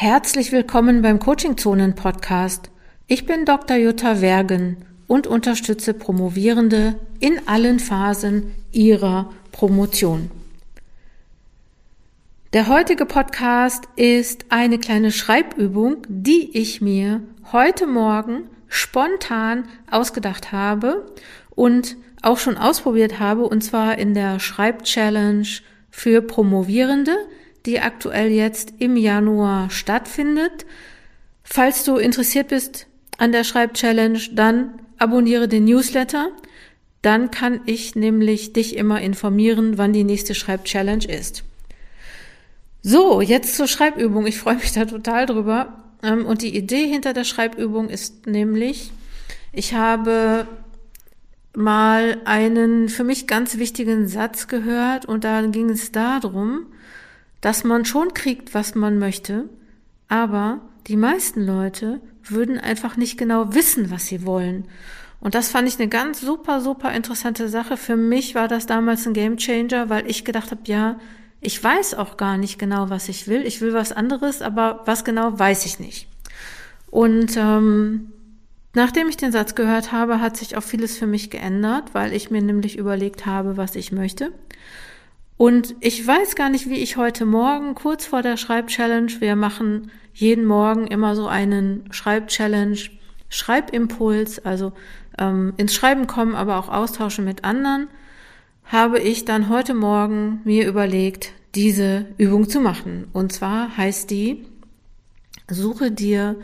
Herzlich willkommen beim Coaching Zonen Podcast. Ich bin Dr. Jutta Wergen und unterstütze Promovierende in allen Phasen ihrer Promotion. Der heutige Podcast ist eine kleine Schreibübung, die ich mir heute Morgen spontan ausgedacht habe und auch schon ausprobiert habe, und zwar in der Schreibchallenge für Promovierende die aktuell jetzt im Januar stattfindet. Falls du interessiert bist an der Schreibchallenge, dann abonniere den Newsletter. Dann kann ich nämlich dich immer informieren, wann die nächste Schreibchallenge ist. So, jetzt zur Schreibübung. Ich freue mich da total drüber. Ähm, und die Idee hinter der Schreibübung ist nämlich, ich habe mal einen für mich ganz wichtigen Satz gehört und da ging es darum, dass man schon kriegt, was man möchte, aber die meisten Leute würden einfach nicht genau wissen, was sie wollen. Und das fand ich eine ganz super, super interessante Sache. Für mich war das damals ein Game Changer, weil ich gedacht habe, ja, ich weiß auch gar nicht genau, was ich will. Ich will was anderes, aber was genau weiß ich nicht. Und ähm, nachdem ich den Satz gehört habe, hat sich auch vieles für mich geändert, weil ich mir nämlich überlegt habe, was ich möchte. Und ich weiß gar nicht, wie ich heute Morgen, kurz vor der Schreibchallenge, wir machen jeden Morgen immer so einen Schreibchallenge, Schreibimpuls, also ähm, ins Schreiben kommen, aber auch austauschen mit anderen, habe ich dann heute Morgen mir überlegt, diese Übung zu machen. Und zwar heißt die, suche dir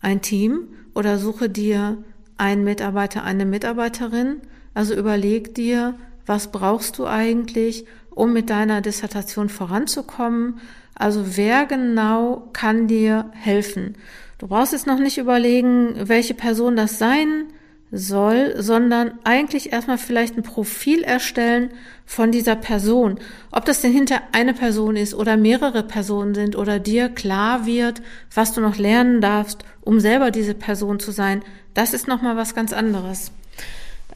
ein Team oder suche dir einen Mitarbeiter, eine Mitarbeiterin. Also überleg dir, was brauchst du eigentlich um mit deiner Dissertation voranzukommen. Also wer genau kann dir helfen? Du brauchst jetzt noch nicht überlegen, welche Person das sein soll, sondern eigentlich erstmal vielleicht ein Profil erstellen von dieser Person. Ob das denn hinter eine Person ist oder mehrere Personen sind oder dir klar wird, was du noch lernen darfst, um selber diese Person zu sein, das ist nochmal was ganz anderes.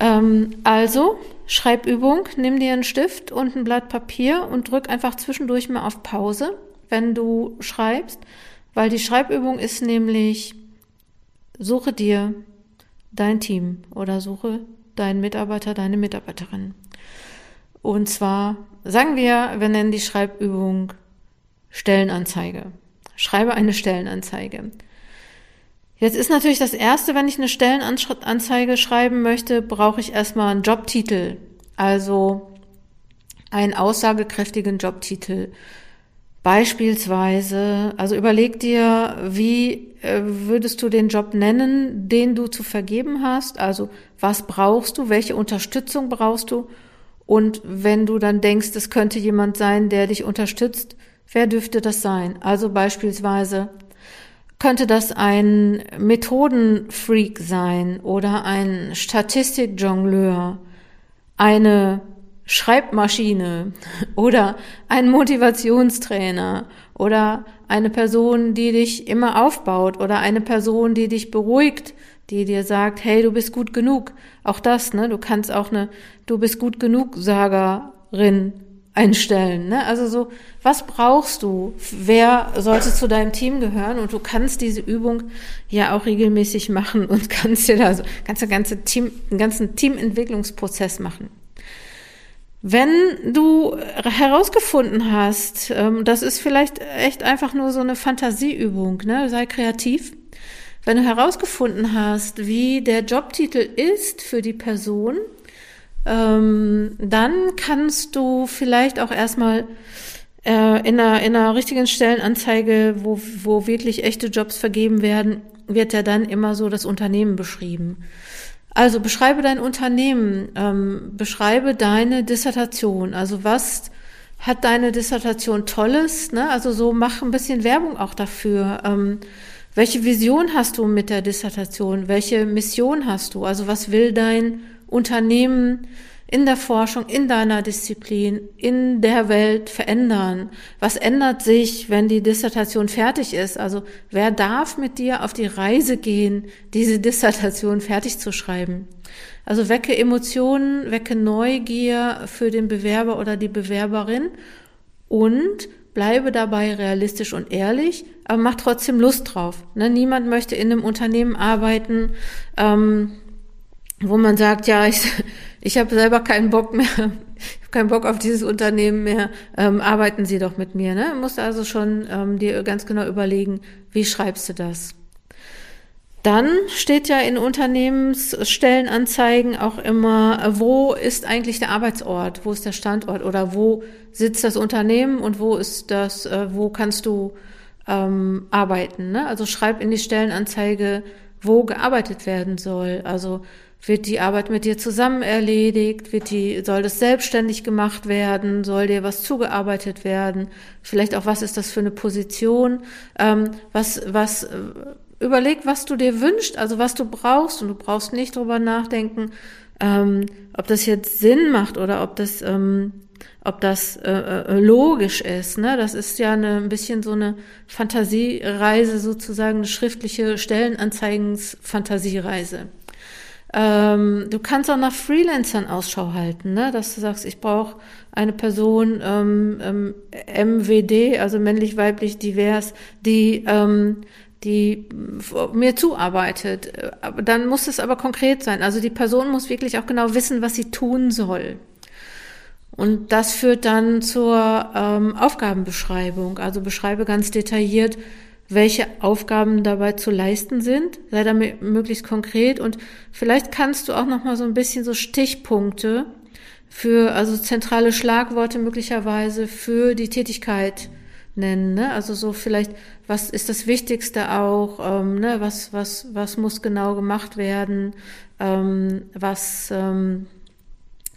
Ähm, also, Schreibübung, nimm dir einen Stift und ein Blatt Papier und drück einfach zwischendurch mal auf Pause, wenn du schreibst, weil die Schreibübung ist nämlich, suche dir dein Team oder suche deinen Mitarbeiter, deine Mitarbeiterin. Und zwar, sagen wir, wir nennen die Schreibübung Stellenanzeige. Schreibe eine Stellenanzeige. Jetzt ist natürlich das Erste, wenn ich eine Stellenanzeige schreiben möchte, brauche ich erstmal einen Jobtitel. Also einen aussagekräftigen Jobtitel. Beispielsweise, also überleg dir, wie äh, würdest du den Job nennen, den du zu vergeben hast? Also was brauchst du? Welche Unterstützung brauchst du? Und wenn du dann denkst, es könnte jemand sein, der dich unterstützt, wer dürfte das sein? Also beispielsweise könnte das ein Methodenfreak sein oder ein Statistikjongleur, eine Schreibmaschine oder ein Motivationstrainer oder eine Person, die dich immer aufbaut oder eine Person, die dich beruhigt, die dir sagt, hey, du bist gut genug. Auch das, ne? Du kannst auch eine Du bist gut genug Sagerin einstellen. Ne? Also so, was brauchst du? Wer sollte zu deinem Team gehören? Und du kannst diese Übung ja auch regelmäßig machen und kannst dir da so ganze ganze Team, einen ganzen Teamentwicklungsprozess machen. Wenn du herausgefunden hast, ähm, das ist vielleicht echt einfach nur so eine Fantasieübung, ne? sei kreativ. Wenn du herausgefunden hast, wie der Jobtitel ist für die Person, ähm, dann kannst du vielleicht auch erstmal äh, in, einer, in einer richtigen Stellenanzeige, wo, wo wirklich echte Jobs vergeben werden, wird ja dann immer so das Unternehmen beschrieben. Also beschreibe dein Unternehmen, ähm, beschreibe deine Dissertation. Also was hat deine Dissertation Tolles? Ne? Also so mach ein bisschen Werbung auch dafür. Ähm, welche Vision hast du mit der Dissertation? Welche Mission hast du? Also was will dein Unternehmen in der Forschung, in deiner Disziplin, in der Welt verändern? Was ändert sich, wenn die Dissertation fertig ist? Also wer darf mit dir auf die Reise gehen, diese Dissertation fertig zu schreiben? Also wecke Emotionen, wecke Neugier für den Bewerber oder die Bewerberin und bleibe dabei realistisch und ehrlich, aber mach trotzdem Lust drauf. Ne? Niemand möchte in einem Unternehmen arbeiten, ähm, wo man sagt, ja, ich, ich habe selber keinen Bock mehr, ich habe keinen Bock auf dieses Unternehmen mehr, ähm, arbeiten Sie doch mit mir. Ne? Du musst also schon ähm, dir ganz genau überlegen, wie schreibst du das. Dann steht ja in Unternehmensstellenanzeigen auch immer, wo ist eigentlich der Arbeitsort, wo ist der Standort oder wo sitzt das Unternehmen und wo ist das, äh, wo kannst du ähm, arbeiten. Ne? Also schreib in die Stellenanzeige, wo gearbeitet werden soll. Also wird die Arbeit mit dir zusammen erledigt? Wird die, soll das selbstständig gemacht werden? Soll dir was zugearbeitet werden? Vielleicht auch, was ist das für eine Position? Ähm, was, was, äh, überleg, was du dir wünschst, also was du brauchst. Und du brauchst nicht drüber nachdenken, ähm, ob das jetzt Sinn macht oder ob das, ähm, ob das äh, äh, logisch ist. Ne? Das ist ja eine, ein bisschen so eine Fantasiereise, sozusagen eine schriftliche Stellenanzeigens-Fantasiereise. Ähm, du kannst auch nach Freelancern Ausschau halten, ne? dass du sagst, ich brauche eine Person ähm, MWD, also männlich, weiblich, divers, die ähm, die mir zuarbeitet. Dann muss es aber konkret sein. Also die Person muss wirklich auch genau wissen, was sie tun soll. Und das führt dann zur ähm, Aufgabenbeschreibung. Also beschreibe ganz detailliert, welche Aufgaben dabei zu leisten sind. Sei damit möglichst konkret und vielleicht kannst du auch noch mal so ein bisschen so Stichpunkte für also zentrale Schlagworte möglicherweise für die Tätigkeit nennen. Ne? Also so vielleicht, was ist das Wichtigste auch? Ähm, ne? Was was was muss genau gemacht werden? Ähm, was ähm,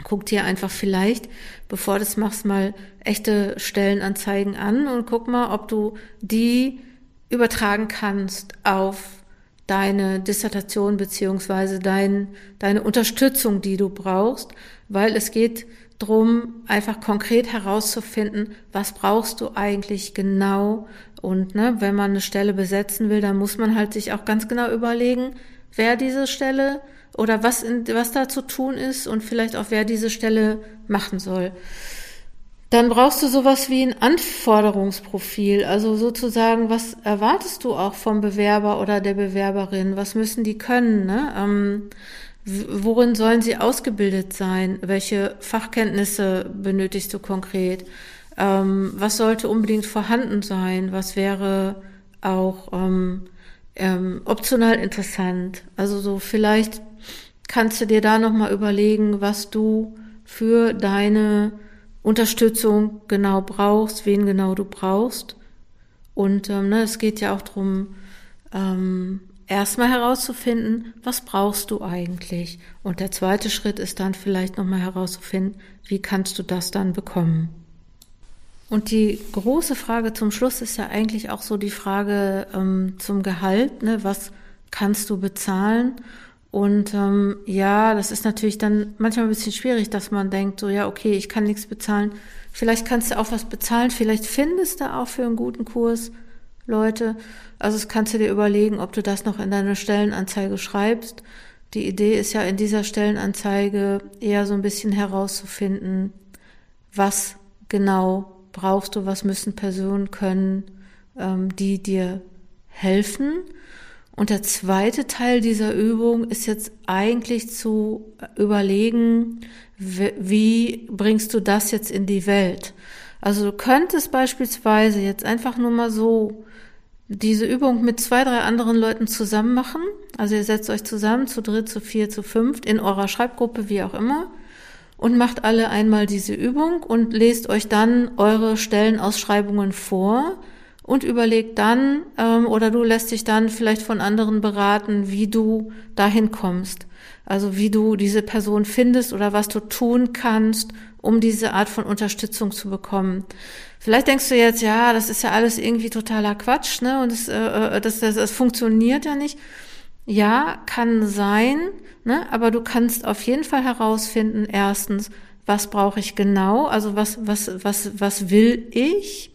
guck dir einfach vielleicht, bevor du das machst, mal echte Stellenanzeigen an und guck mal, ob du die übertragen kannst auf deine Dissertation beziehungsweise dein, deine Unterstützung, die du brauchst, weil es geht drum, einfach konkret herauszufinden, was brauchst du eigentlich genau. Und ne, wenn man eine Stelle besetzen will, dann muss man halt sich auch ganz genau überlegen, wer diese Stelle oder was, in, was da zu tun ist und vielleicht auch wer diese Stelle machen soll. Dann brauchst du sowas wie ein Anforderungsprofil, also sozusagen, was erwartest du auch vom Bewerber oder der Bewerberin? Was müssen die können? Ne? Ähm, worin sollen sie ausgebildet sein? Welche Fachkenntnisse benötigst du konkret? Ähm, was sollte unbedingt vorhanden sein? Was wäre auch ähm, ähm, optional interessant? Also so vielleicht kannst du dir da nochmal überlegen, was du für deine Unterstützung genau brauchst, wen genau du brauchst. Und ähm, ne, es geht ja auch darum, ähm, erstmal herauszufinden, was brauchst du eigentlich. Und der zweite Schritt ist dann vielleicht nochmal herauszufinden, wie kannst du das dann bekommen. Und die große Frage zum Schluss ist ja eigentlich auch so die Frage ähm, zum Gehalt. Ne? Was kannst du bezahlen? Und ähm, ja, das ist natürlich dann manchmal ein bisschen schwierig, dass man denkt, so ja, okay, ich kann nichts bezahlen. Vielleicht kannst du auch was bezahlen, vielleicht findest du auch für einen guten Kurs Leute. Also das kannst du dir überlegen, ob du das noch in deine Stellenanzeige schreibst. Die Idee ist ja in dieser Stellenanzeige eher so ein bisschen herauszufinden, was genau brauchst du, was müssen Personen können, ähm, die dir helfen und der zweite Teil dieser Übung ist jetzt eigentlich zu überlegen, wie bringst du das jetzt in die Welt? Also du könntest beispielsweise jetzt einfach nur mal so diese Übung mit zwei, drei anderen Leuten zusammen machen. Also ihr setzt euch zusammen zu dritt, zu vier, zu fünft in eurer Schreibgruppe, wie auch immer, und macht alle einmal diese Übung und lest euch dann eure Stellenausschreibungen vor und überleg dann ähm, oder du lässt dich dann vielleicht von anderen beraten, wie du dahin kommst. Also wie du diese Person findest oder was du tun kannst, um diese Art von Unterstützung zu bekommen. Vielleicht denkst du jetzt, ja, das ist ja alles irgendwie totaler Quatsch, ne? Und das, äh, äh das, das, das funktioniert ja nicht. Ja, kann sein, ne? Aber du kannst auf jeden Fall herausfinden, erstens, was brauche ich genau? Also was, was, was, was will ich?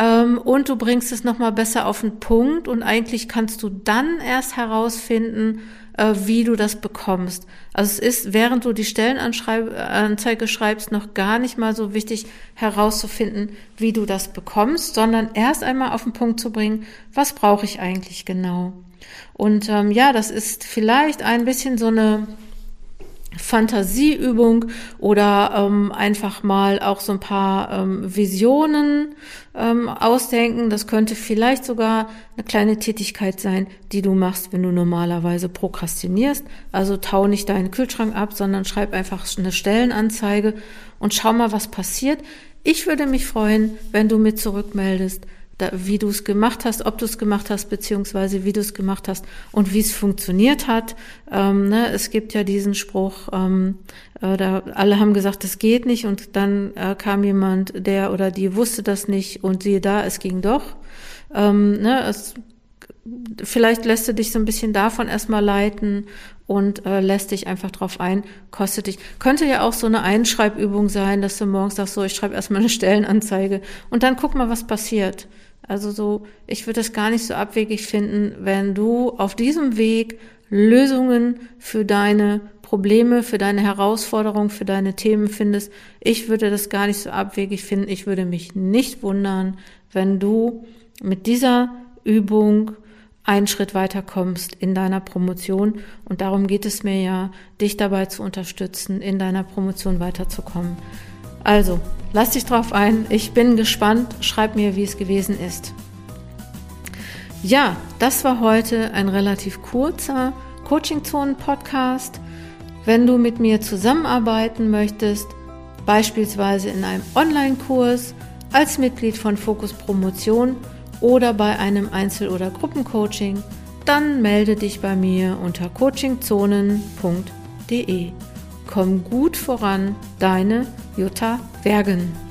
Ähm, und du bringst es nochmal besser auf den Punkt und eigentlich kannst du dann erst herausfinden, äh, wie du das bekommst. Also es ist, während du die Stellenanzeige schreibst, noch gar nicht mal so wichtig herauszufinden, wie du das bekommst, sondern erst einmal auf den Punkt zu bringen, was brauche ich eigentlich genau. Und ähm, ja, das ist vielleicht ein bisschen so eine Fantasieübung oder ähm, einfach mal auch so ein paar ähm, Visionen ähm, ausdenken. Das könnte vielleicht sogar eine kleine Tätigkeit sein, die du machst, wenn du normalerweise prokrastinierst. Also tau nicht deinen Kühlschrank ab, sondern schreib einfach eine Stellenanzeige und schau mal, was passiert. Ich würde mich freuen, wenn du mir zurückmeldest, da, wie du es gemacht hast, ob du es gemacht hast, beziehungsweise wie du es gemacht hast und wie es funktioniert hat. Ähm, ne, es gibt ja diesen Spruch, ähm, äh, da alle haben gesagt, es geht nicht und dann äh, kam jemand, der oder die wusste das nicht und siehe da, es ging doch. Ähm, ne, es, vielleicht lässt du dich so ein bisschen davon erstmal leiten und äh, lässt dich einfach drauf ein, kostet dich. Könnte ja auch so eine Einschreibübung sein, dass du morgens sagst, so, ich schreibe erstmal eine Stellenanzeige und dann guck mal, was passiert. Also so, ich würde es gar nicht so abwegig finden, wenn du auf diesem Weg Lösungen für deine Probleme, für deine Herausforderungen, für deine Themen findest. Ich würde das gar nicht so abwegig finden. Ich würde mich nicht wundern, wenn du mit dieser Übung einen Schritt weiter kommst in deiner Promotion. Und darum geht es mir ja, dich dabei zu unterstützen, in deiner Promotion weiterzukommen. Also, lass dich drauf ein. Ich bin gespannt. Schreib mir, wie es gewesen ist. Ja, das war heute ein relativ kurzer Coaching-Zonen-Podcast. Wenn du mit mir zusammenarbeiten möchtest, beispielsweise in einem Online-Kurs, als Mitglied von Fokus Promotion oder bei einem Einzel- oder Gruppencoaching, dann melde dich bei mir unter coachingzonen.de. Komm gut voran, deine Jutta Bergen.